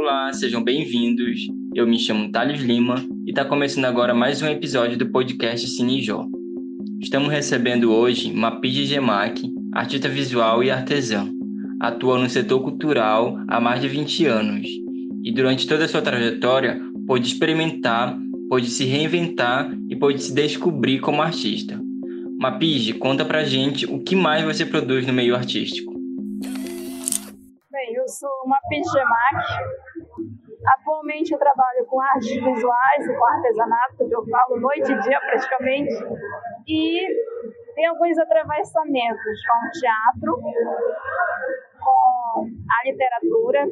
Olá, sejam bem-vindos. Eu me chamo Thales Lima e está começando agora mais um episódio do podcast Cinejó. Estamos recebendo hoje Mapige Gemac, artista visual e artesã. Atua no setor cultural há mais de 20 anos e durante toda a sua trajetória pôde experimentar, pôde se reinventar e pôde se descobrir como artista. Mapige, conta pra gente o que mais você produz no meio artístico. Bem, eu sou Mapige Gemac. Atualmente eu trabalho com artes visuais e com artesanato, que eu falo noite e dia praticamente. E tem alguns atravessamentos com o teatro, com a literatura.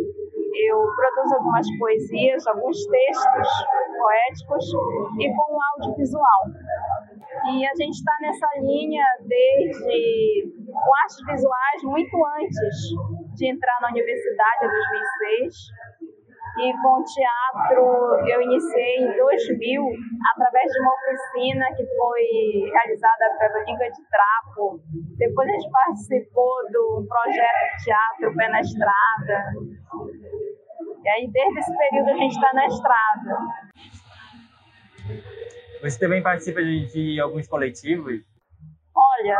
Eu produzo algumas poesias, alguns textos poéticos e com o audiovisual. E a gente está nessa linha desde com artes visuais muito antes de entrar na universidade em 2006 e com teatro eu iniciei em 2000 através de uma oficina que foi realizada pela Liga de Trapo. Depois a gente participou do projeto de teatro Pé na Estrada. E aí desde esse período a gente está na estrada. Você também participa de, de alguns coletivos? Olha,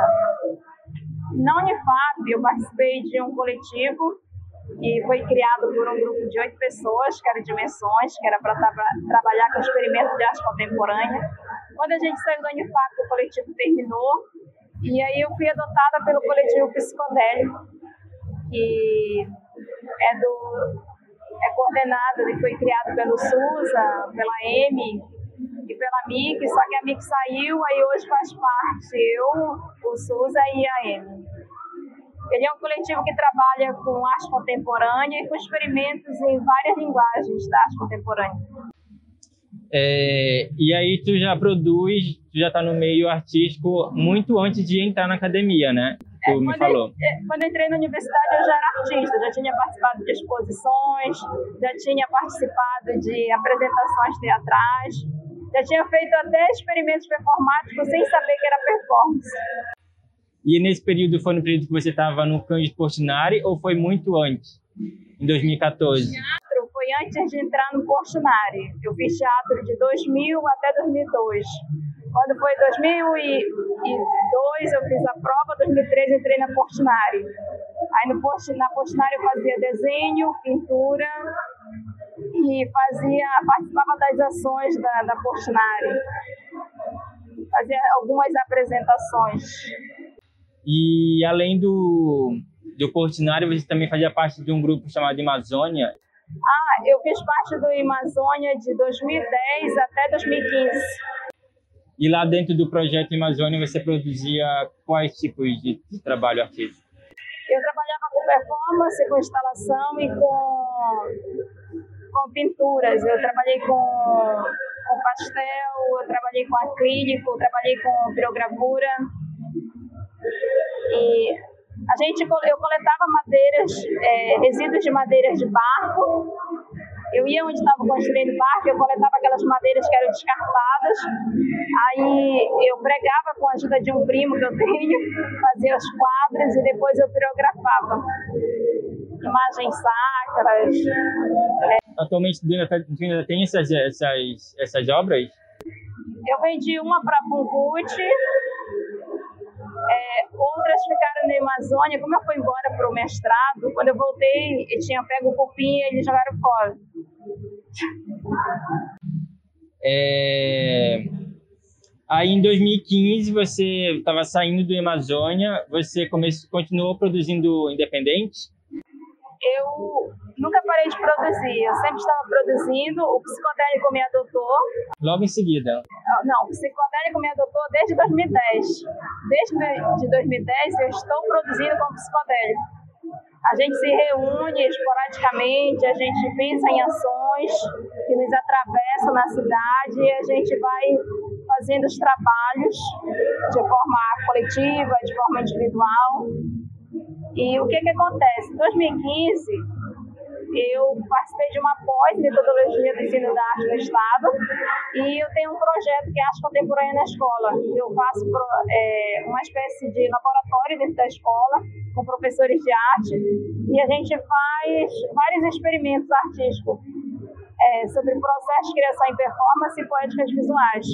na Unifap eu participei de um coletivo que foi criado por um grupo de oito pessoas, que era Dimensões, que era para tra trabalhar com experimento de arte contemporânea. Quando a gente saiu do Unifap, o coletivo terminou, e aí eu fui adotada pelo coletivo Psicodélico, que é do é coordenado e foi criado pelo SUSA, pela M e pela MIC, só que a MIC saiu, aí hoje faz parte eu, o SUSA e a M. Ele é um coletivo que trabalha com arte contemporânea e com experimentos em várias linguagens da arte contemporânea. É, e aí tu já produz, tu já está no meio artístico muito antes de entrar na academia, né? Tu é, me falou. Eu, é, quando eu entrei na universidade eu já era artista, já tinha participado de exposições, já tinha participado de apresentações teatrais, já tinha feito até experimentos performáticos sem saber que era performance. E nesse período foi no período que você estava no Cândido Portinari ou foi muito antes, em 2014? Teatro foi antes de entrar no Portinari. Eu fiz teatro de 2000 até 2002. Quando foi 2002 eu fiz a prova, 2013 entrei na Portinari. Aí no na Portinari eu fazia desenho, pintura e fazia, participava das ações da, da Portinari. Fazia algumas apresentações. E além do, do Portinari, você também fazia parte de um grupo chamado Amazônia. Ah, eu fiz parte do Amazônia de 2010 até 2015. E lá dentro do projeto Amazônia você produzia quais tipos de, de trabalho artístico? Eu trabalhava com performance, com instalação e com, com pinturas. Eu trabalhei com, com pastel, eu trabalhei com acrílico, eu trabalhei com pirogravura. E a gente, eu coletava madeiras, é, resíduos de madeiras de barco. Eu ia onde estava construindo o barco, eu coletava aquelas madeiras que eram descartadas. Aí eu pregava com a ajuda de um primo que eu tenho, fazia os quadros e depois eu pirografava. Imagens sacras. É. Atualmente tá, ainda tem essas, essas, essas obras? Eu vendi uma para Pungut, é, outras ficaram na Amazônia. Como eu fui embora para o mestrado, quando eu voltei, eu tinha pego o cupim e eles jogaram fora. É... Aí em 2015 você estava saindo do Amazônia, você começou, continuou produzindo independente? Eu nunca parei de produzir, eu sempre estava produzindo. O psicodélico me adotou. Logo em seguida? Não, o psicodélico me adotou desde 2010. Desde de 2010 eu estou produzindo com psicodélico. A gente se reúne esporadicamente, a gente pensa em ações que nos atravessam na cidade e a gente vai fazendo os trabalhos de forma coletiva, de forma individual. E o que, que acontece? Em 2015, eu participei de uma pós-metodologia do ensino da arte no Estado e eu tenho um projeto que é Arte Contemporânea na Escola. Eu faço é, uma espécie de laboratório dentro da escola com professores de arte e a gente faz vários experimentos artísticos é, sobre o processo de criação em performance e poéticas visuais.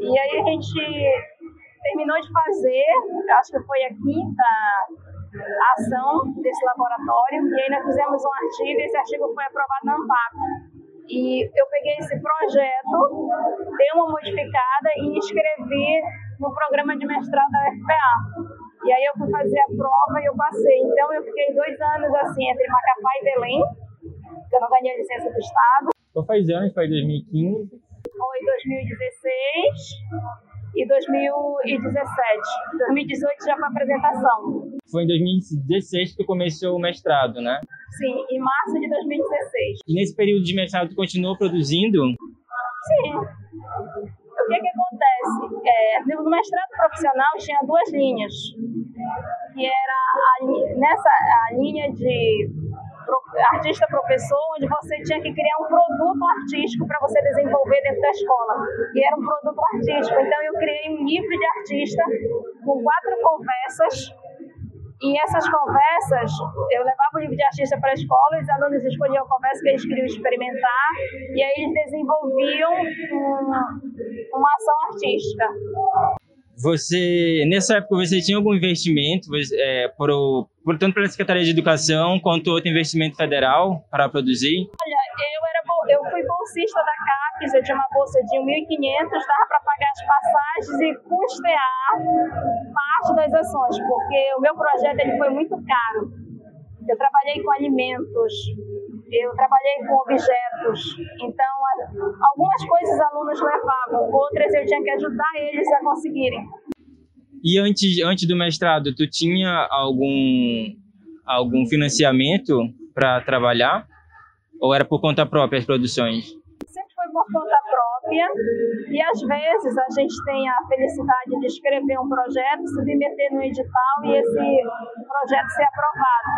E aí a gente terminou de fazer, acho que foi a quinta ação desse laboratório, e aí nós fizemos um artigo, e esse artigo foi aprovado na ANPAP. E eu peguei esse projeto, dei uma modificada e escrevi no programa de mestrado da UFPA. E aí eu fui fazer a prova e eu passei. Então eu fiquei dois anos assim, entre Macapá e Belém, eu não ganhei a licença do Estado. Qual faz anos? Foi 2015? Foi 2016 e 2017. 2018 já foi apresentação. Foi em 2016 que tu começou o mestrado, né? Sim, em março de 2016. E nesse período de mestrado tu continuou produzindo? Sim. O que que acontece? É, no mestrado profissional tinha duas linhas, que era a, nessa a linha de artista professor, onde você tinha que criar um produto artístico para você desenvolver dentro da escola. E era um produto artístico. Então eu criei um livro de artista com quatro conversas. E essas conversas, eu levava o livro de artista para a escola, os alunos escolhiam a conversa que eles queriam experimentar, e aí eles desenvolviam um, uma ação artística. Você, nessa época, você tinha algum investimento, é, por, por, tanto pela Secretaria de Educação quanto outro investimento federal para produzir? Olha, eu, era, eu fui bolsista da CAPES, eu tinha uma bolsa de 1.500, dava para pagar as passagens e custear parte das ações, porque o meu projeto ele foi muito caro. Eu trabalhei com alimentos, eu trabalhei com objetos, então algumas coisas alunos levavam, outras eu tinha que ajudar eles a conseguirem. E antes, antes do mestrado, tu tinha algum, algum financiamento para trabalhar? Ou era por conta própria as produções? Sempre foi por conta própria e às vezes a gente tem a felicidade de escrever um projeto, submeter no edital e esse projeto ser aprovado.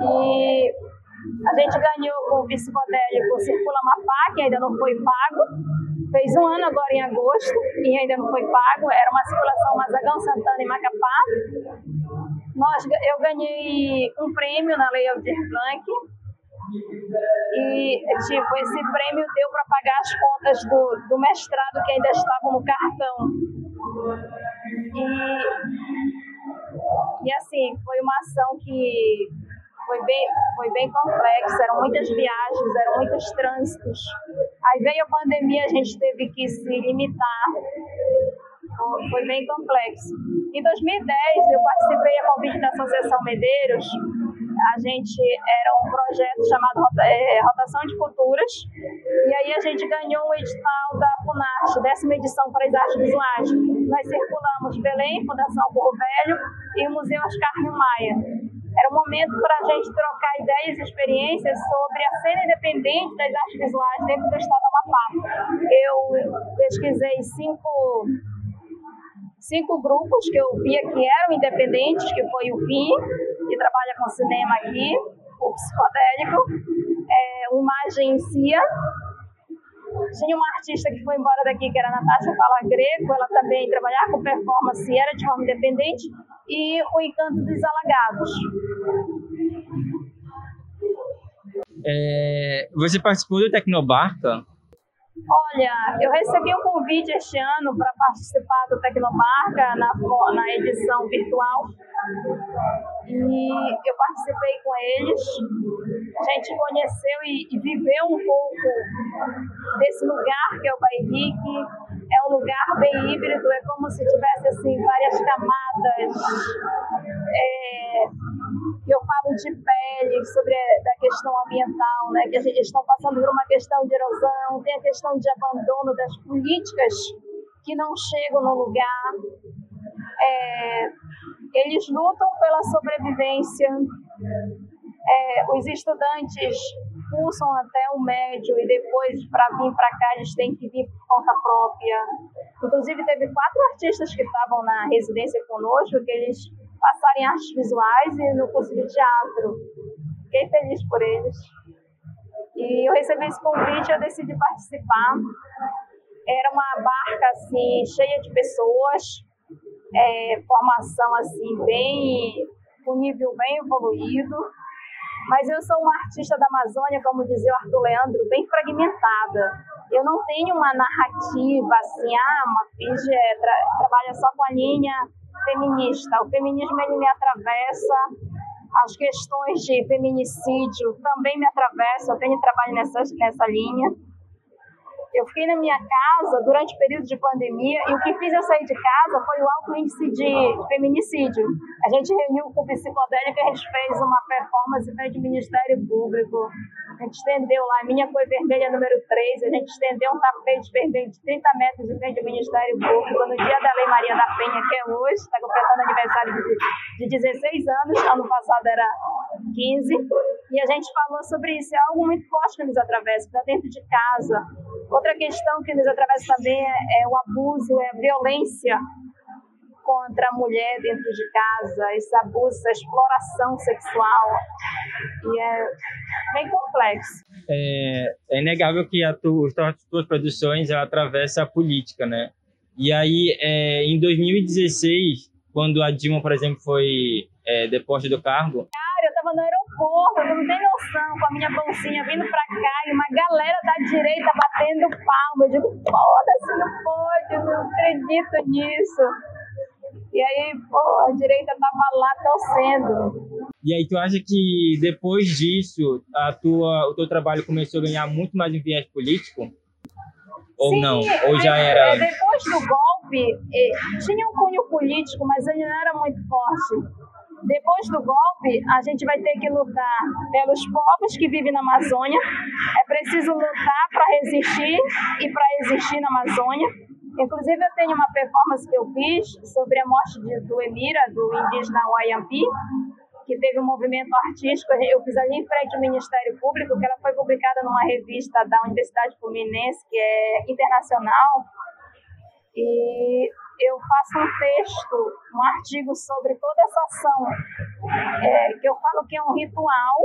E a gente ganhou com o psicodélico Circula Mapá, que ainda não foi pago. Fez um ano agora em agosto e ainda não foi pago. Era uma circulação Mazagão, Santana e Macapá. Nós, eu ganhei um prêmio na Lei Aldir Blanc. E, tipo, esse prêmio deu para pagar as contas do, do mestrado que ainda estavam no cartão. E, e assim, foi uma ação que foi bem, foi bem complexo, eram muitas viagens, eram muitos trânsitos. Aí veio a pandemia, a gente teve que se limitar, foi bem complexo. Em 2010, eu participei a convite da Associação Medeiros, a gente era um projeto chamado é, Rotação de Culturas, e aí a gente ganhou um edital da FUNARTE, décima edição para as artes visuais. Nós circulamos Belém, Fundação Burro Velho e o Museu Oscar Maia. Era um momento para a gente trocar ideias e experiências sobre a cena independente das artes visuais dentro do estado do Amapá. Eu pesquisei cinco, cinco grupos que eu via que eram independentes, que foi o FIM, que trabalha com cinema aqui, o Psicodélico, é, o Imagem em Cia, tinha uma artista que foi embora daqui, que era a Natasha Fala Greco, ela também trabalhava com performance, era de forma independente, e o Encanto dos Alagados. É, você participou do Tecnobarca? Olha, eu recebi um convite este ano para participar do Tecnobarca na, na edição virtual e eu participei com eles. A gente conheceu e, e viveu um pouco desse lugar que é o Bairique, é um lugar bem híbrido, é como se tivesse assim várias camadas. É, eu falo de pele, sobre a da questão ambiental, né, que a gente estão passando por uma questão de erosão, tem a questão de abandono das políticas que não chegam no lugar. É, eles lutam pela sobrevivência. É, os estudantes cursam até o médio e depois, para vir para cá, eles têm que vir por conta própria. Inclusive, teve quatro artistas que estavam na residência conosco, que eles passaram em artes visuais e no curso de teatro. fiquei feliz por eles. E eu recebi esse convite, eu decidi participar. Era uma barca assim cheia de pessoas, é, formação assim bem, com nível bem evoluído. Mas eu sou uma artista da Amazônia, como dizia o Arthur Leandro, bem fragmentada. Eu não tenho uma narrativa assim, ah, uma Fiji é, tra trabalha só com a linha feminista. O feminismo ele me atravessa, as questões de feminicídio também me atravessam, eu tenho trabalho nessa, nessa linha. Eu fiquei na minha casa durante o período de pandemia e o que fiz eu sair de casa foi o alto índice de feminicídio. A gente reuniu com o psicodélico e a gente fez uma performance frente ao Ministério Público a gente estendeu lá, minha cor vermelha número 3, a gente estendeu um tapete vermelho de 30 metros de frente ao Ministério Público no dia da Lei Maria da Penha, que é hoje, está completando aniversário de, de 16 anos, ano passado era 15, e a gente falou sobre isso, é algo muito forte que nos atravessa, para dentro de casa. Outra questão que nos atravessa também é, é o abuso, é a violência contra a mulher dentro de casa, esse abuso, essa exploração sexual. E é bem complexo. É, é inegável que tu, as tuas produções ela atravessa a política, né? E aí, é, em 2016, quando a Dilma, por exemplo, foi é, deposta do cargo... Cara, eu tava no aeroporto, eu não tem noção, com a minha bolsinha vindo pra cá e uma galera da direita batendo palma. Eu digo, foda-se, não pode, eu não acredito nisso. E aí, pô, a direita tava lá torcendo. E aí, tu acha que depois disso, a tua, o teu trabalho começou a ganhar muito mais um viés político? Ou Sim, não? Ou já era. Depois do golpe, tinha um cunho político, mas ele não era muito forte. Depois do golpe, a gente vai ter que lutar pelos povos que vivem na Amazônia. É preciso lutar para resistir e para existir na Amazônia Inclusive, eu tenho uma performance que eu fiz sobre a morte de, do Emira, do indígena Wayampi, que teve um movimento artístico. Eu fiz ali em frente ao Ministério Público, que ela foi publicada numa revista da Universidade Fluminense, que é internacional. E eu faço um texto, um artigo sobre toda essa ação, é, que eu falo que é um ritual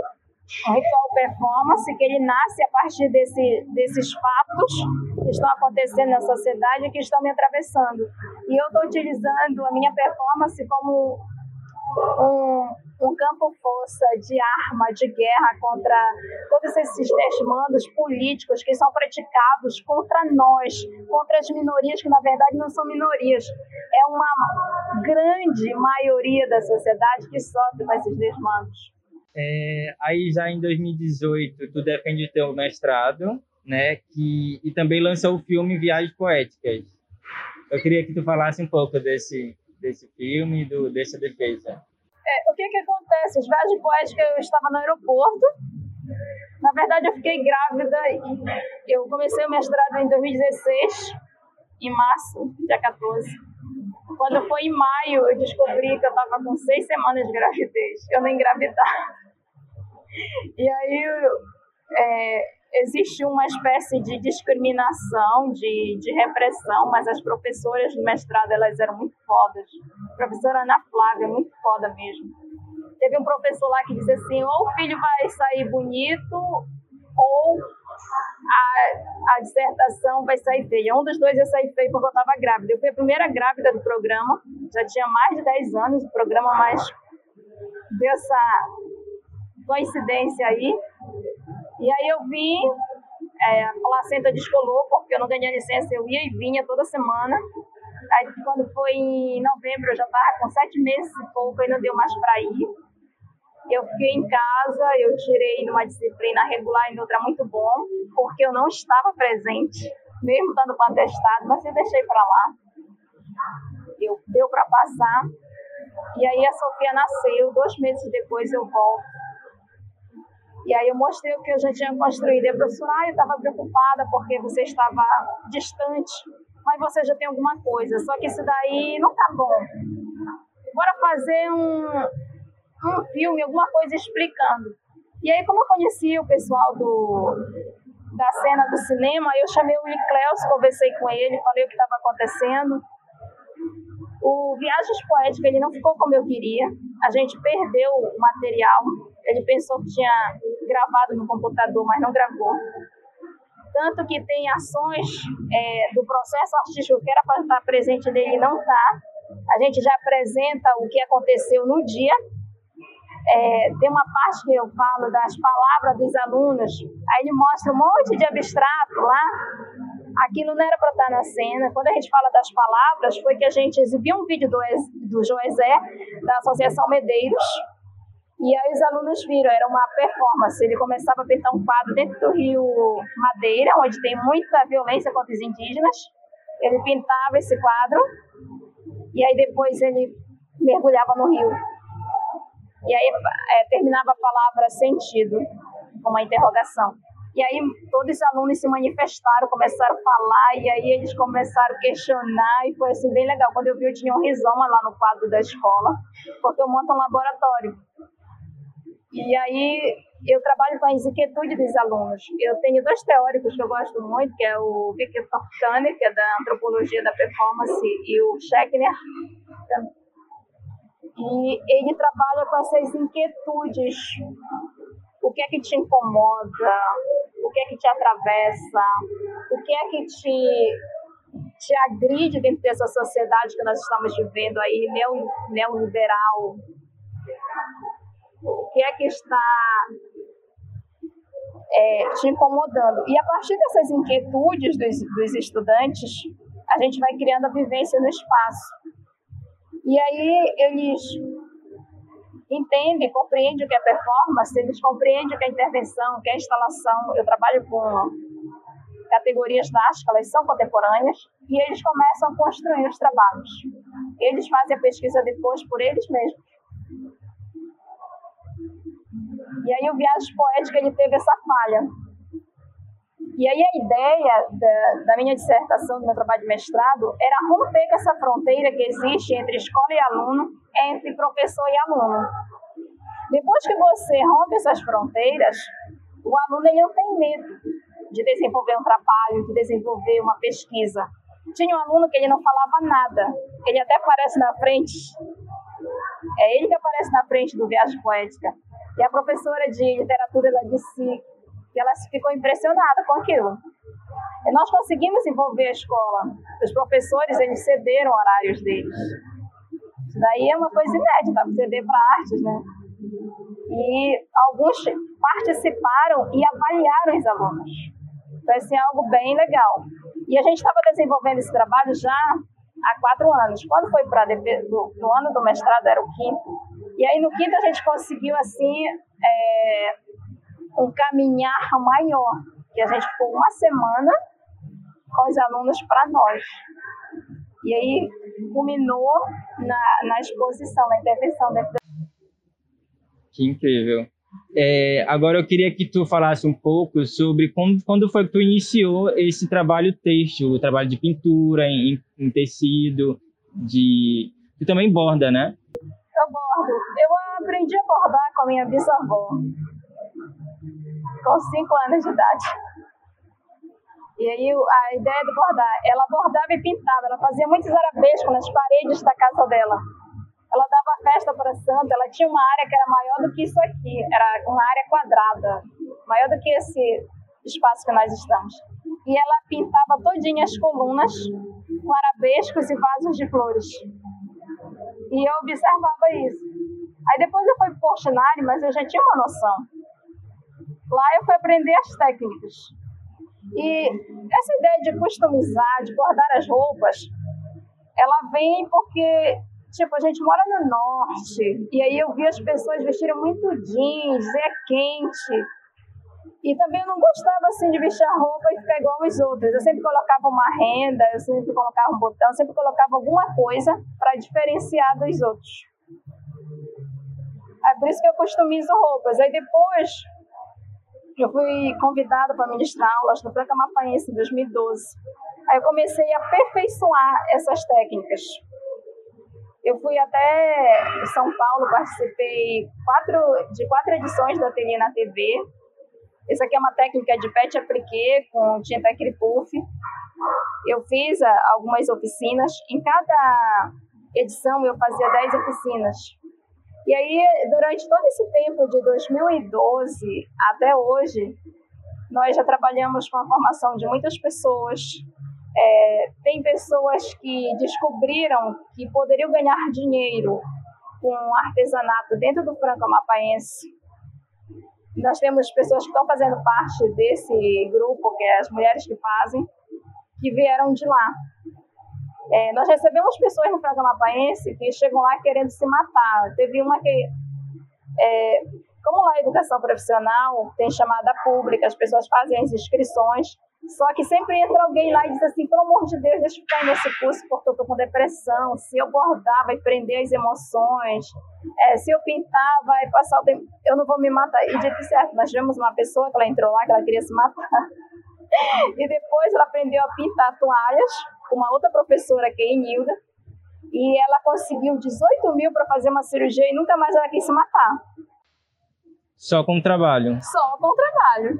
ritual performance que ele nasce a partir desse, desses fatos que estão acontecendo na sociedade e que estão me atravessando. E eu estou utilizando a minha performance como um, um campo-força de arma, de guerra contra todos esses desmandos políticos que são praticados contra nós, contra as minorias que na verdade não são minorias. É uma grande maioria da sociedade que sofre com esses desmandos. É, aí já em 2018 tu defende teu mestrado, né? Que, e também lançou o filme Viagens Poéticas. Eu queria que tu falasse um pouco desse, desse filme e dessa defesa. É, o que que acontece? As Viagens Poéticas, eu estava no aeroporto. Na verdade, eu fiquei grávida. Eu comecei o mestrado em 2016, em março, dia 14. Quando foi em maio, eu descobri que eu estava com seis semanas de gravidez. Eu não engravidava. E aí é, existe uma espécie de discriminação, de, de repressão, mas as professoras do mestrado elas eram muito fodas. A professora Ana Flávia, muito foda mesmo. Teve um professor lá que disse assim: ou o filho vai sair bonito, ou a, a dissertação vai sair feia. Um dos dois ia sair feio porque eu estava grávida. Eu fui a primeira grávida do programa, já tinha mais de 10 anos o programa, mas dessa coincidência aí. E aí eu vim, é, a placenta descolou, porque eu não ganhei licença, eu ia e vinha toda semana. Aí quando foi em novembro, eu já estava com sete meses e pouco, aí não deu mais para ir. Eu fiquei em casa, eu tirei numa disciplina regular em outra muito bom, porque eu não estava presente, mesmo estando com atestado, mas eu deixei para lá. Eu, deu para passar. E aí a Sofia nasceu, dois meses depois eu volto e aí eu mostrei o que eu já tinha construído. E a professora, ah, eu estava preocupada porque você estava distante, mas você já tem alguma coisa. Só que isso daí não tá bom. Bora fazer um, um filme, alguma coisa explicando. E aí, como eu conhecia o pessoal do, da cena do cinema, eu chamei o Nicleus, conversei com ele, falei o que estava acontecendo. O Viagens Poéticas ele não ficou como eu queria. A gente perdeu o material Ele pensou que tinha gravado no computador, mas não gravou. Tanto que tem ações é, do processo artístico que era para estar presente nele e não está. A gente já apresenta o que aconteceu no dia. É, tem uma parte que eu falo das palavras dos alunos, aí ele mostra um monte de abstrato lá. Aquilo não era para estar na cena. Quando a gente fala das palavras, foi que a gente exibiu um vídeo do, do Joezé, da Associação Medeiros, e aí os alunos viram, era uma performance. Ele começava a pintar um quadro dentro do rio Madeira, onde tem muita violência contra os indígenas. Ele pintava esse quadro e aí depois ele mergulhava no rio. E aí é, terminava a palavra sentido, com uma interrogação. E aí todos os alunos se manifestaram, começaram a falar, e aí eles começaram a questionar, e foi assim bem legal. Quando eu vi, eu tinha um rizoma lá no quadro da escola, porque eu monto um laboratório. E aí eu trabalho com as inquietudes dos alunos. Eu tenho dois teóricos que eu gosto muito, que é o Victor Turner, que é da antropologia da performance, e o Schechner. E ele trabalha com essas inquietudes. O que é que te incomoda? O que é que te atravessa? O que é que te te agride dentro dessa sociedade que nós estamos vivendo aí, neoliberal, o que é que está é, te incomodando. E a partir dessas inquietudes dos, dos estudantes, a gente vai criando a vivência no espaço. E aí eles entendem, compreendem o que é performance, eles compreendem o que é intervenção, o que é instalação. Eu trabalho com categorias da arte, elas são contemporâneas, e eles começam a construir os trabalhos. Eles fazem a pesquisa depois por eles mesmos. E aí o Viagem Poética ele teve essa falha. E aí a ideia da, da, minha dissertação, do meu trabalho de mestrado, era romper com essa fronteira que existe entre escola e aluno, entre professor e aluno. Depois que você rompe essas fronteiras, o aluno ele não tem medo de desenvolver um trabalho, de desenvolver uma pesquisa. Tinha um aluno que ele não falava nada, ele até aparece na frente, é ele que aparece na frente do Viagem Poética. E a professora de literatura ela disse que ela ficou impressionada com aquilo. E nós conseguimos envolver a escola. Os professores eles cederam horários deles. Isso daí é uma coisa inédita, ceder para artes, né? E alguns participaram e avaliaram os alunos. Então, assim, é algo bem legal. E a gente estava desenvolvendo esse trabalho já há quatro anos. Quando foi para no ano do mestrado, era o quinto. E aí no quinto a gente conseguiu assim é, um caminhar maior, que a gente ficou uma semana com os alunos para nós. E aí culminou na, na exposição, na intervenção dentro Que incrível. É, agora eu queria que tu falasse um pouco sobre como, quando foi que tu iniciou esse trabalho têxtil, o trabalho de pintura em, em tecido, de tu também borda, né? Eu bordo. Eu aprendi a bordar com a minha bisavó, com 5 anos de idade. E aí a ideia de bordar, ela bordava e pintava, ela fazia muitos arabescos nas paredes da casa dela. Ela dava festa para santa, ela tinha uma área que era maior do que isso aqui, era uma área quadrada, maior do que esse espaço que nós estamos. E ela pintava todinha as colunas com arabescos e vasos de flores. E eu observava isso. Aí depois eu fui para o Portinari, mas eu já tinha uma noção. Lá eu fui aprender as técnicas. E essa ideia de customizar, de bordar as roupas, ela vem porque, tipo, a gente mora no norte, e aí eu vi as pessoas vestirem muito jeans, é quente. E também eu não gostava assim de vestir a roupa e ficar igual aos outros. Eu sempre colocava uma renda, eu sempre colocava um botão, eu sempre colocava alguma coisa para diferenciar dos outros. É por isso que eu customizo roupas. Aí depois eu fui convidada para ministrar aulas no Franca Mapaense em 2012. Aí eu comecei a aperfeiçoar essas técnicas. Eu fui até São Paulo, participei quatro, de quatro edições do Ateliê na TV, essa aqui é uma técnica de pet appliqué com tinta acripuff. Eu fiz ah, algumas oficinas. Em cada edição eu fazia 10 oficinas. E aí, durante todo esse tempo de 2012 até hoje, nós já trabalhamos com a formação de muitas pessoas. É, tem pessoas que descobriram que poderiam ganhar dinheiro com artesanato dentro do Franco Amapaense. Nós temos pessoas que estão fazendo parte desse grupo, que é as mulheres que fazem, que vieram de lá. É, nós recebemos pessoas no Franco Amapaense que chegam lá querendo se matar. Teve uma que é, como lá a educação profissional tem chamada pública, as pessoas fazem as inscrições, só que sempre entra alguém lá e diz assim, pelo amor de Deus, deixa eu ficar nesse curso porque eu tô com depressão, se eu bordar vai prender as emoções, é, se eu pintar vai passar o tempo, eu não vou me matar. E dito certo, nós tivemos uma pessoa que ela entrou lá, que ela queria se matar, e depois ela aprendeu a pintar toalhas com uma outra professora, que é Enilda, e ela conseguiu 18 mil para fazer uma cirurgia e nunca mais ela quis se matar. Só com trabalho? Só com trabalho.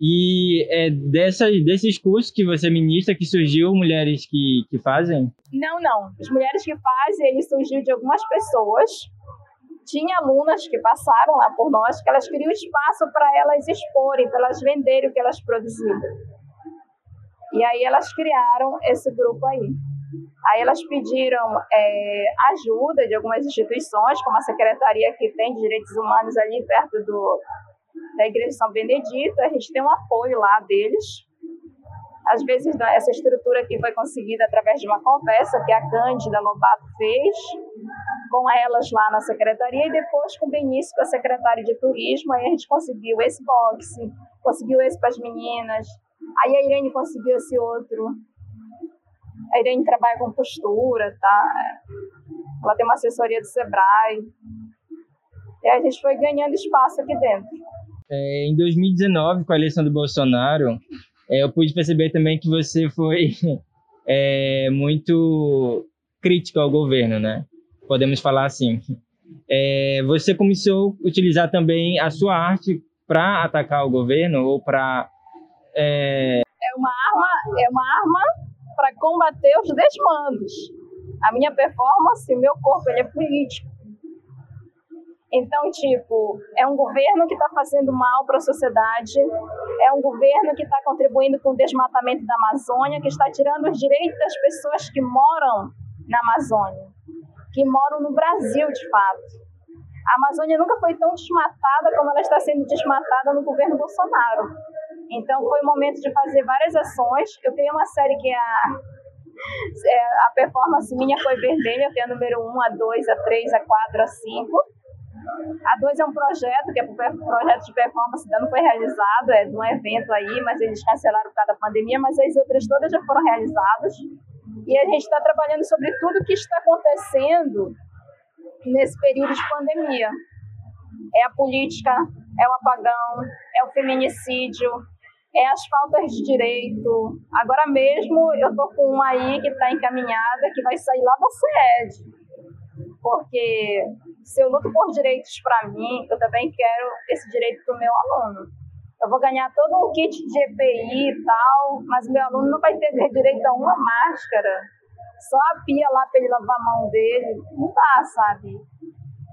E é dessas, desses cursos que você ministra que surgiu mulheres que, que fazem? Não, não. As mulheres que fazem, ele surgiu de algumas pessoas. Tinha alunas que passaram lá por nós, que elas queriam espaço para elas exporem, para elas venderem o que elas produziam. E aí elas criaram esse grupo aí. Aí elas pediram é, ajuda de algumas instituições, como a Secretaria que tem de Direitos Humanos ali perto do, da Igreja de São Benedito, a gente tem um apoio lá deles. Às vezes, essa estrutura aqui foi conseguida através de uma conversa que a Cândida Lobato fez com elas lá na secretaria e depois com o Benício, com a secretária de turismo, aí a gente conseguiu esse boxe, conseguiu esse para as meninas, aí a Irene conseguiu esse outro, a Irene trabalha com costura, tá? Ela tem uma assessoria do Sebrae. E a gente foi ganhando espaço aqui dentro. É, em 2019, com a eleição do Bolsonaro, é, eu pude perceber também que você foi é, muito crítico ao governo, né? Podemos falar assim. É, você começou a utilizar também a sua arte para atacar o governo ou para é... é uma arma, é uma arma para combater os desmandos. A minha performance, meu corpo, ele é político. Então, tipo, é um governo que está fazendo mal para a sociedade, é um governo que está contribuindo com o desmatamento da Amazônia, que está tirando os direitos das pessoas que moram na Amazônia, que moram no Brasil, de fato. A Amazônia nunca foi tão desmatada como ela está sendo desmatada no governo Bolsonaro. Então foi o momento de fazer várias ações. Eu tenho uma série que é a, é, a performance minha foi vermelha, eu tenho a número 1, a 2, a 3, a 4, a 5. A 2 é um projeto, que é um projeto de performance ainda não foi realizado, é de um evento aí, mas eles cancelaram por causa da pandemia, mas as outras todas já foram realizadas. E a gente está trabalhando sobre tudo que está acontecendo nesse período de pandemia. É a política, é o apagão, é o feminicídio, é as faltas de direito. Agora mesmo eu tô com uma aí que está encaminhada, que vai sair lá da SED. Porque se eu luto por direitos para mim, eu também quero esse direito para o meu aluno. Eu vou ganhar todo um kit de EPI e tal, mas meu aluno não vai ter direito a uma máscara. Só a pia lá para ele lavar a mão dele. Não dá, sabe?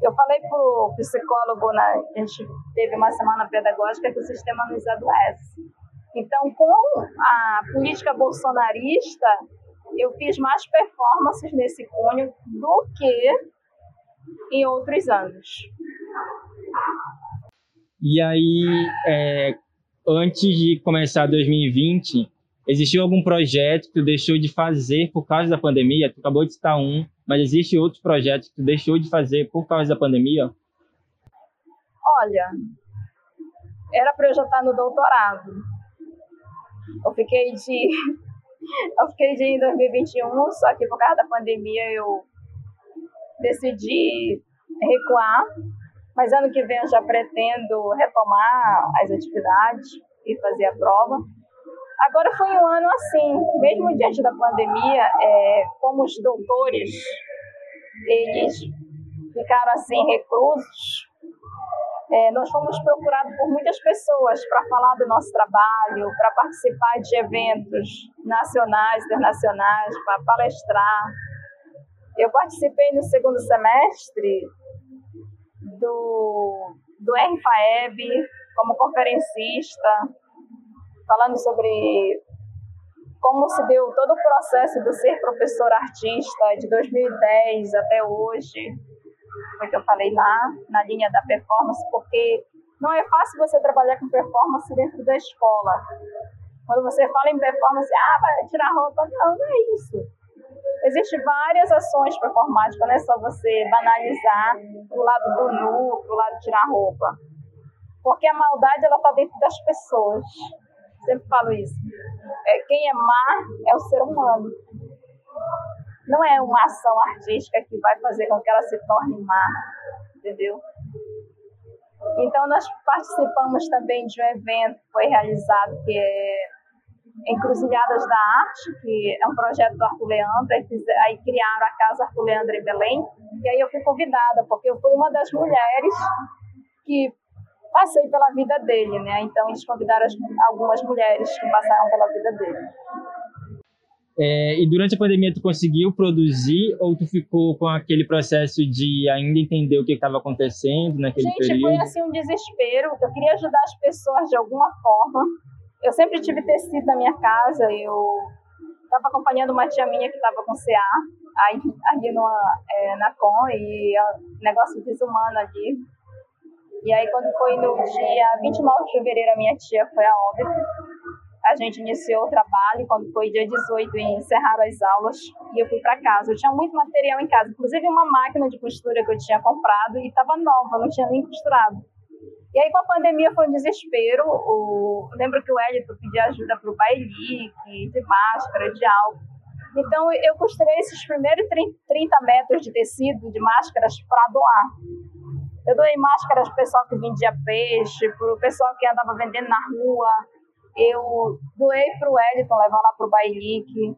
Eu falei pro psicólogo, na, a gente teve uma semana pedagógica que o sistema nos adoece. Então, com a política bolsonarista, eu fiz mais performances nesse cunho do que em outros anos. E aí, é, antes de começar 2020, existiu algum projeto que tu deixou de fazer por causa da pandemia? Tu acabou de citar um, mas existe outros projetos que tu deixou de fazer por causa da pandemia? Olha, era para eu já estar no doutorado. Eu fiquei de. Eu fiquei de em 2021, só que por causa da pandemia eu decidi recuar. Mas ano que vem eu já pretendo retomar as atividades e fazer a prova. Agora foi um ano assim, mesmo diante da pandemia, é, como os doutores, eles ficaram assim reclusos, é, nós fomos procurados por muitas pessoas para falar do nosso trabalho, para participar de eventos nacionais, internacionais, para palestrar. Eu participei no segundo semestre do, do RFAEB como conferencista, falando sobre como se deu todo o processo do ser professor artista de 2010 até hoje, foi que eu falei lá, na linha da performance, porque não é fácil você trabalhar com performance dentro da escola. Quando você fala em performance, ah, vai tirar roupa, não, não é isso. Existem várias ações performáticas, não é só você banalizar do lado do nu, do lado de tirar roupa. Porque a maldade, ela está dentro das pessoas. Sempre falo isso. É, quem é má é o ser humano. Não é uma ação artística que vai fazer com que ela se torne má, entendeu? Então, nós participamos também de um evento que foi realizado, que é Encruzilhadas da Arte, que é um projeto do Arthur Leandro, aí, fiz, aí criaram a Casa Arthur Leandro em Belém, e aí eu fui convidada, porque eu fui uma das mulheres que passei pela vida dele, né? Então eles convidaram as, algumas mulheres que passaram pela vida dele. É, e durante a pandemia tu conseguiu produzir ou tu ficou com aquele processo de ainda entender o que estava acontecendo naquele Gente, período? Gente, foi assim um desespero. Eu queria ajudar as pessoas de alguma forma. Eu sempre tive tecido na minha casa. Eu estava acompanhando uma tia minha que estava com CA aí, ali é, na Com e é negócio desumano ali. E aí, quando foi no dia 29 de fevereiro, a minha tia foi a óbito. A gente iniciou o trabalho, quando foi dia 18, encerraram as aulas e eu fui para casa. Eu tinha muito material em casa, inclusive uma máquina de costura que eu tinha comprado e estava nova, não tinha nem costurado. E aí, com a pandemia, foi um desespero. O... Lembro que o Elito pediu ajuda para o bailique, de máscara, de álcool. Então, eu costurei esses primeiros 30 metros de tecido, de máscaras, para doar. Eu doei máscaras para o pessoal que vendia peixe, para o pessoal que andava vendendo na rua. Eu doei para o Wellington levar lá para o Bailique.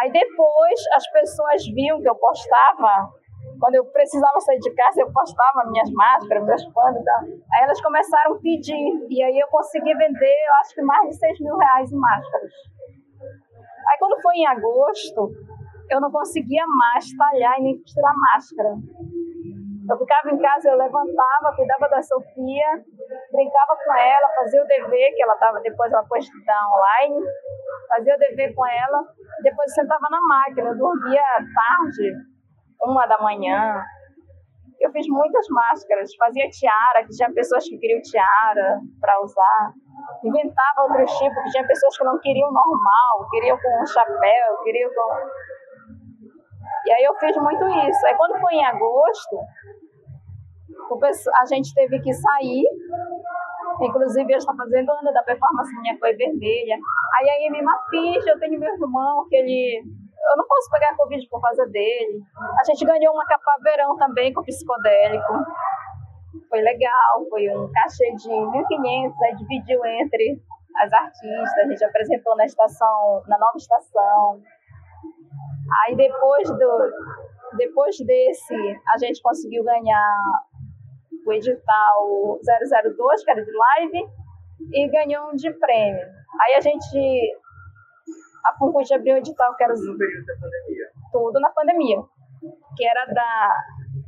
Aí depois as pessoas viam que eu postava. Quando eu precisava sair de casa, eu postava minhas máscaras, meus panos. Aí elas começaram a pedir. E aí eu consegui vender, eu acho que mais de 6 mil reais em máscaras. Aí quando foi em agosto, eu não conseguia mais talhar e nem costurar máscara. Eu ficava em casa, eu levantava, cuidava da Sofia, brincava com ela, fazia o dever, que ela estava, depois ela estudar online, fazia o dever com ela, depois sentava na máquina, eu dormia tarde, uma da manhã. Eu fiz muitas máscaras, fazia tiara, que tinha pessoas que queriam tiara para usar. Inventava outros tipos, que tinha pessoas que não queriam normal, queriam com um chapéu, queriam com. E aí eu fiz muito isso. Aí quando foi em agosto, a gente teve que sair. Inclusive, eu estou fazendo ano da performance minha foi vermelha. Aí a Amy Mafiche, eu tenho meu irmão, que ele. Eu não posso pegar Covid por causa dele. A gente ganhou uma capa verão também com psicodélico. Foi legal, foi um cachê de 1.500, aí dividiu entre as artistas, a gente apresentou na estação, na nova estação. Aí depois do depois desse, a gente conseguiu ganhar o edital 002, que era de live, e ganhou um de prêmio. Aí a gente. A Funcut abriu o edital que era. No período da pandemia. Tudo na pandemia. Que era da.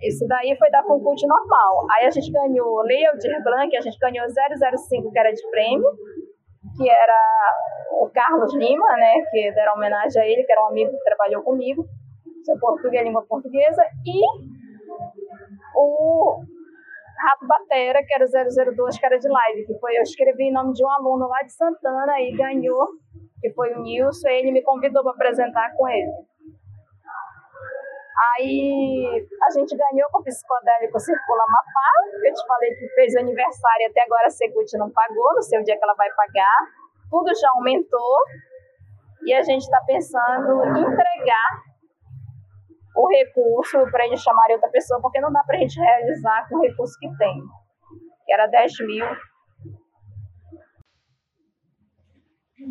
Esse daí foi da Funcut normal. Aí a gente ganhou Lei Aldir Blanc, a gente ganhou 005, que era de prêmio, que era o Carlos Lima, né? Que deram homenagem a ele, que era um amigo que trabalhou comigo, seu português, língua portuguesa, e o Rato Batera, que era o 002, que era de live, que foi eu escrevi em nome de um aluno lá de Santana e ganhou, que foi o Nilson, e ele me convidou para apresentar com ele. Aí a gente ganhou com o psicodélico Circula Mapá, eu te falei que fez aniversário e até agora a Segut não pagou, não sei o dia que ela vai pagar. Tudo já aumentou e a gente está pensando em entregar o recurso para eles chamarem outra pessoa, porque não dá para a gente realizar com o recurso que tem, que era 10 mil.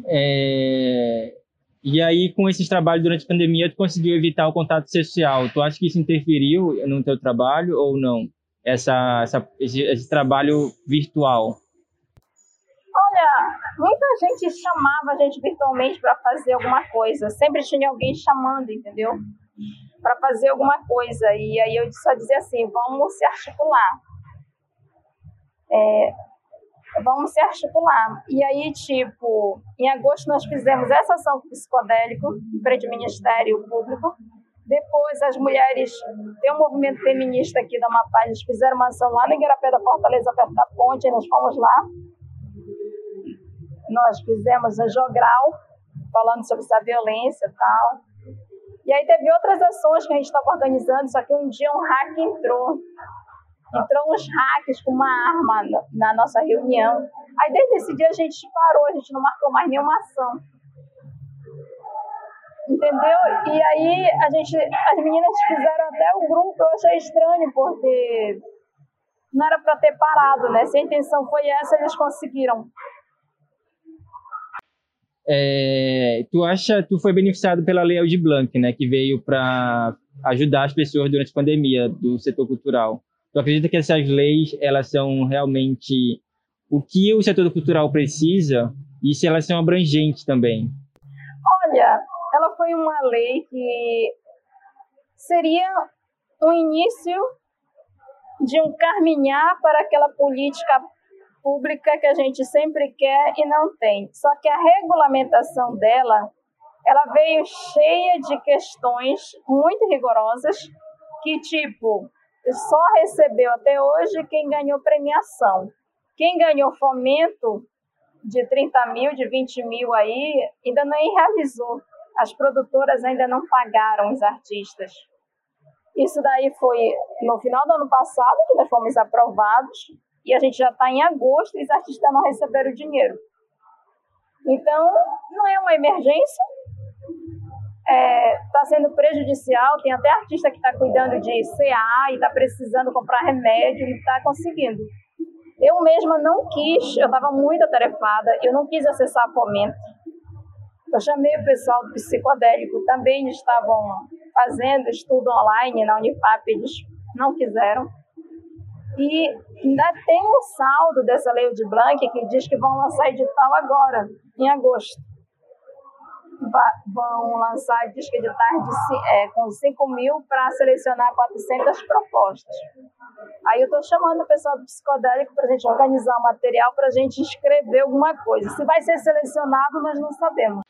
É... E aí, com esses trabalhos durante a pandemia, tu conseguiu evitar o contato social. Tu acha que isso interferiu no teu trabalho ou não? Essa, essa esse, esse trabalho virtual? Olha, muita gente chamava a gente virtualmente para fazer alguma coisa. Sempre tinha alguém chamando, entendeu? para fazer alguma coisa. E aí eu só dizia assim, vamos se articular. É, vamos se articular. E aí, tipo, em agosto nós fizemos essa ação psicodélico frente ao Ministério Público. Depois, as mulheres, tem um movimento feminista aqui da Amapá, eles fizeram uma ação lá no Igarapé da Fortaleza, perto da ponte, nós fomos lá. Nós fizemos um jogral, falando sobre essa violência e tal. E aí teve outras ações que a gente estava organizando, só que um dia um hack entrou entrou uns hackers com uma arma na nossa reunião. Aí desde esse dia a gente parou, a gente não marcou mais nenhuma ação. Entendeu? E aí a gente, as meninas fizeram até o grupo, eu achei estranho, porque não era para ter parado, né? Se a intenção foi essa, eles conseguiram. É, tu acha, tu foi beneficiado pela Lei Aldir Blanc, né, que veio para ajudar as pessoas durante a pandemia do setor cultural. Tu acredita que essas leis elas são realmente o que o setor cultural precisa e se elas são abrangentes também? Olha, ela foi uma lei que seria um início de um caminhar para aquela política pública que a gente sempre quer e não tem. Só que a regulamentação dela, ela veio cheia de questões muito rigorosas que tipo só recebeu até hoje quem ganhou premiação. Quem ganhou fomento de 30 mil, de 20 mil aí, ainda nem realizou. As produtoras ainda não pagaram os artistas. Isso daí foi no final do ano passado que nós fomos aprovados e a gente já está em agosto e os artistas não receberam o dinheiro. Então, não é uma emergência, está é, tá sendo prejudicial. Tem até artista que está cuidando de CA e está precisando comprar remédio e está conseguindo. Eu mesma não quis, eu estava muito atarefada, eu não quis acessar a Fomento. Eu chamei o pessoal do psicodélico, também estavam fazendo estudo online na Unifap, eles não quiseram. E ainda tem um saldo dessa lei de Blanc que diz que vão lançar edital agora, em agosto vão lançar disco de tarde é, com 5 mil para selecionar 400 propostas. Aí eu estou chamando o pessoal do psicodélico para a gente organizar o material para a gente escrever alguma coisa. Se vai ser selecionado, nós não sabemos.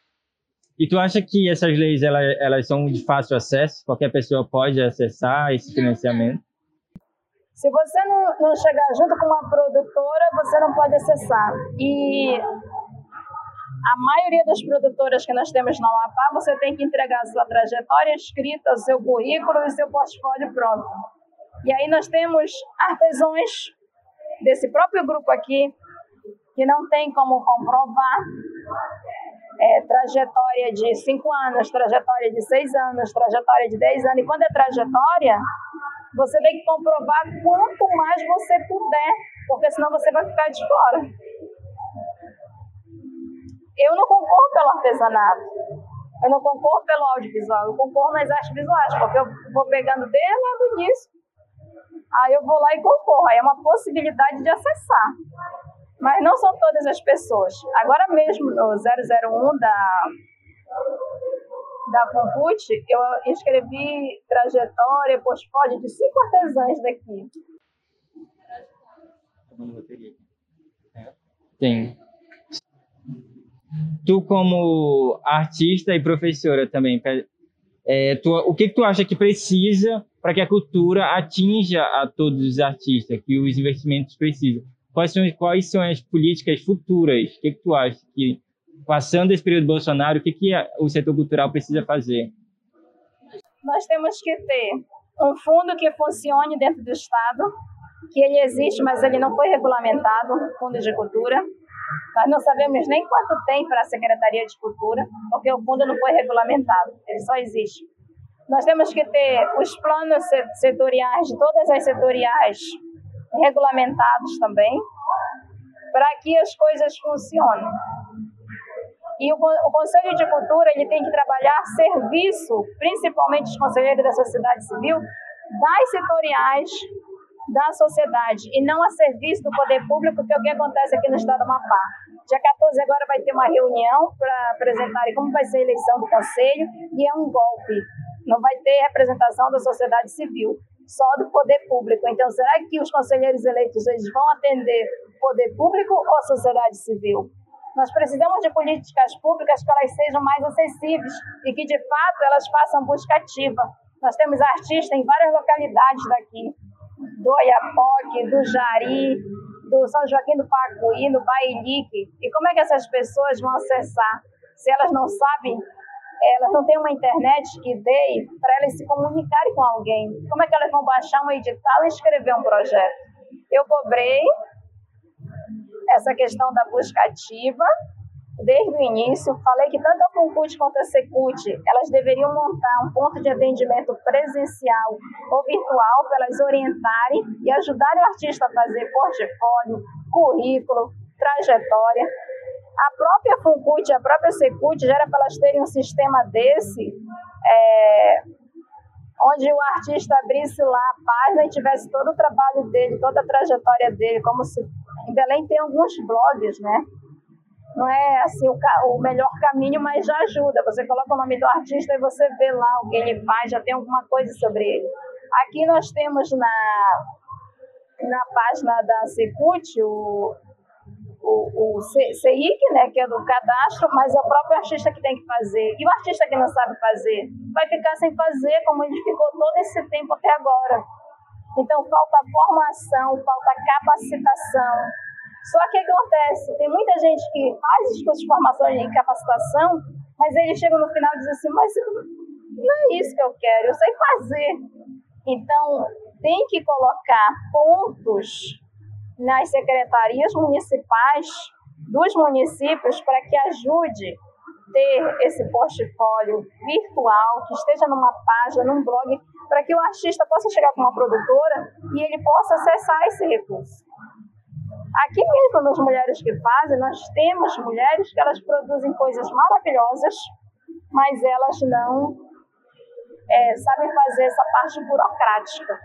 E tu acha que essas leis elas, elas são de fácil acesso? Qualquer pessoa pode acessar esse financiamento? Se você não, não chegar junto com uma produtora, você não pode acessar. E a maioria das produtoras que nós temos na Amapá, você tem que entregar sua trajetória escrita, seu currículo e seu portfólio pronto. E aí nós temos artesãos desse próprio grupo aqui, que não tem como comprovar é, trajetória de 5 anos, trajetória de 6 anos, trajetória de 10 anos. E quando é trajetória, você tem que comprovar quanto mais você puder, porque senão você vai ficar de fora eu não concordo pelo artesanato. Eu não concordo pelo audiovisual, eu concordo nas artes visuais, porque eu vou pegando desde lá do início, aí eu vou lá e concorro. Aí é uma possibilidade de acessar. Mas não são todas as pessoas. Agora mesmo no 001 da, da Comput, eu escrevi trajetória, portfólio de cinco artesãs daqui. Tem tu como artista e professora também, é, tu, o que, que tu acha que precisa para que a cultura atinja a todos os artistas, que os investimentos precisam? Quais são, quais são as políticas futuras? O que, que tu acha que, passando esse período Bolsonaro, o que, que o setor cultural precisa fazer? Nós temos que ter um fundo que funcione dentro do Estado, que ele existe, mas ele não foi regulamentado, Fundo de Cultura nós não sabemos nem quanto tem para a Secretaria de Cultura, porque o fundo não foi regulamentado, ele só existe. Nós temos que ter os planos setoriais, de todas as setoriais, regulamentados também, para que as coisas funcionem. E o, o, Conselho de Cultura ele tem que trabalhar serviço, principalmente os conselheiros da sociedade civil, das setoriais da sociedade e não a serviço do poder público, que é o que acontece aqui no estado do Amapá. Dia 14 agora vai ter uma reunião para apresentar como vai ser a eleição do conselho e é um golpe. não vai ter representação da sociedade civil, só do poder público. Então, será que os conselheiros eleitos eles vão atender poder público ou a sociedade civil? Nós precisamos de políticas públicas que elas sejam mais acessíveis e que, de fato, elas façam busca ativa. Nós temos artistas em várias localidades daqui, do Oiapoque, do Jari, do São Joaquim do Pacuí, no Bailique. E como é que essas pessoas vão acessar se elas não sabem elas não têm uma internet que dê para elas se comunicarem com alguém. Como é que elas vão baixar um edital e escrever um projeto? Eu cobrei essa questão da busca ativa desde o início. Falei que tanto a Concute quanto a Secult, elas deveriam montar um ponto de atendimento presencial ou virtual para elas orientarem e ajudarem o artista a fazer portfólio, currículo, trajetória a própria Funcut, a própria Secult, já era para elas terem um sistema desse, é, onde o artista abrisse lá a página e tivesse todo o trabalho dele, toda a trajetória dele, como se em Belém tem alguns blogs, né? Não é assim o, o melhor caminho, mas já ajuda. Você coloca o nome do artista e você vê lá o que ele faz, já tem alguma coisa sobre ele. Aqui nós temos na, na página da Secult o, o, o CIC, né, que é do cadastro, mas é o próprio artista que tem que fazer. E o artista que não sabe fazer vai ficar sem fazer, como ele ficou todo esse tempo até agora. Então, falta formação, falta capacitação. Só que acontece? Tem muita gente que faz os cursos de formação e capacitação, mas eles chegam no final e dizem assim: Mas não é isso que eu quero, eu sei fazer. Então, tem que colocar pontos nas secretarias municipais dos municípios para que ajude ter esse portfólio virtual, que esteja numa página, num blog, para que o artista possa chegar com uma produtora e ele possa acessar esse recurso. Aqui mesmo nas Mulheres que Fazem, nós temos mulheres que elas produzem coisas maravilhosas, mas elas não é, sabem fazer essa parte burocrática.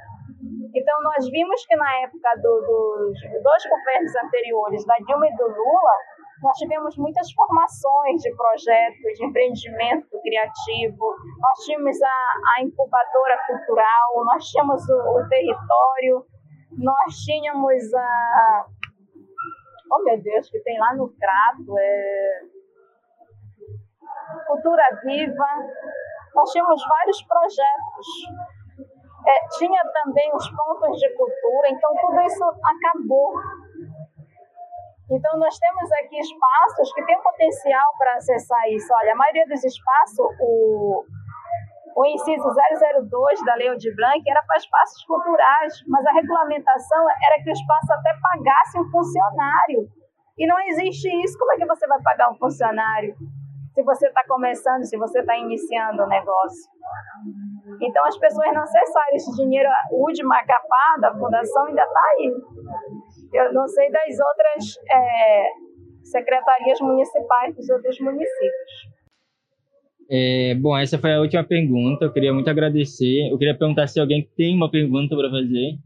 Então, nós vimos que na época do, dos dois governos anteriores, da Dilma e do Lula, nós tivemos muitas formações de projetos, de empreendimento criativo, nós tínhamos a, a incubadora cultural, nós tínhamos o, o território, nós tínhamos a. Oh meu Deus, que tem lá no Crato, é. Cultura Viva, nós tínhamos vários projetos é, tinha também os pontos de cultura, então tudo isso acabou. Então, nós temos aqui espaços que têm potencial para acessar isso. Olha, a maioria dos espaços, o, o inciso 002 da Lei de Blanc era para espaços culturais, mas a regulamentação era que o espaço até pagasse um funcionário. E não existe isso. Como é que você vai pagar um funcionário se você está começando, se você está iniciando o negócio? Então as pessoas não acessaram esse dinheiro. O de Macapá, da fundação, ainda está aí. Eu não sei das outras é, secretarias municipais dos outros municípios. É, bom, essa foi a última pergunta. Eu queria muito agradecer. Eu queria perguntar se alguém tem uma pergunta para fazer.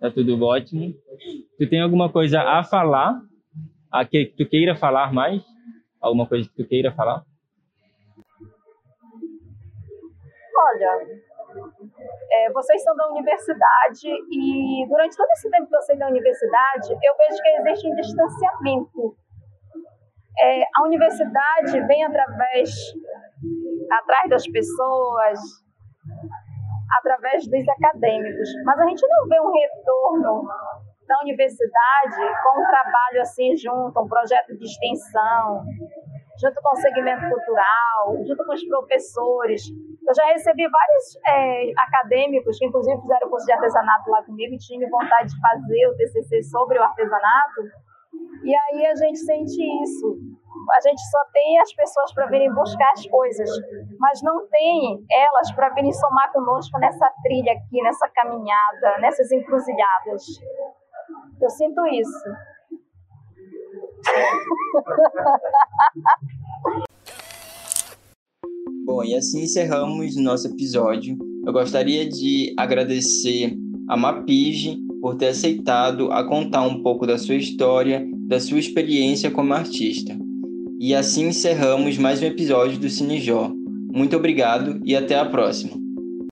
Tá tudo ótimo. Tu tem alguma coisa a falar? A que tu queira falar mais? Alguma coisa que tu queira falar? olha, é, vocês são da universidade e durante todo esse tempo que eu sei da universidade, eu vejo que existe um distanciamento. É, a universidade vem através, atrás das pessoas, através dos acadêmicos, mas a gente não vê um retorno da universidade com um trabalho assim junto, um projeto de extensão, junto com o segmento cultural, junto com os professores. Eu já recebi vários é, acadêmicos que, inclusive, fizeram curso de artesanato lá comigo e tinham vontade de fazer o TCC sobre o artesanato. E aí a gente sente isso. A gente só tem as pessoas para virem buscar as coisas, mas não tem elas para virem somar conosco nessa trilha aqui, nessa caminhada, nessas encruzilhadas. Eu sinto isso. Bom, e assim encerramos nosso episódio. Eu gostaria de agradecer a Mapige por ter aceitado a contar um pouco da sua história, da sua experiência como artista. E assim encerramos mais um episódio do Cinejó. Muito obrigado e até a próxima.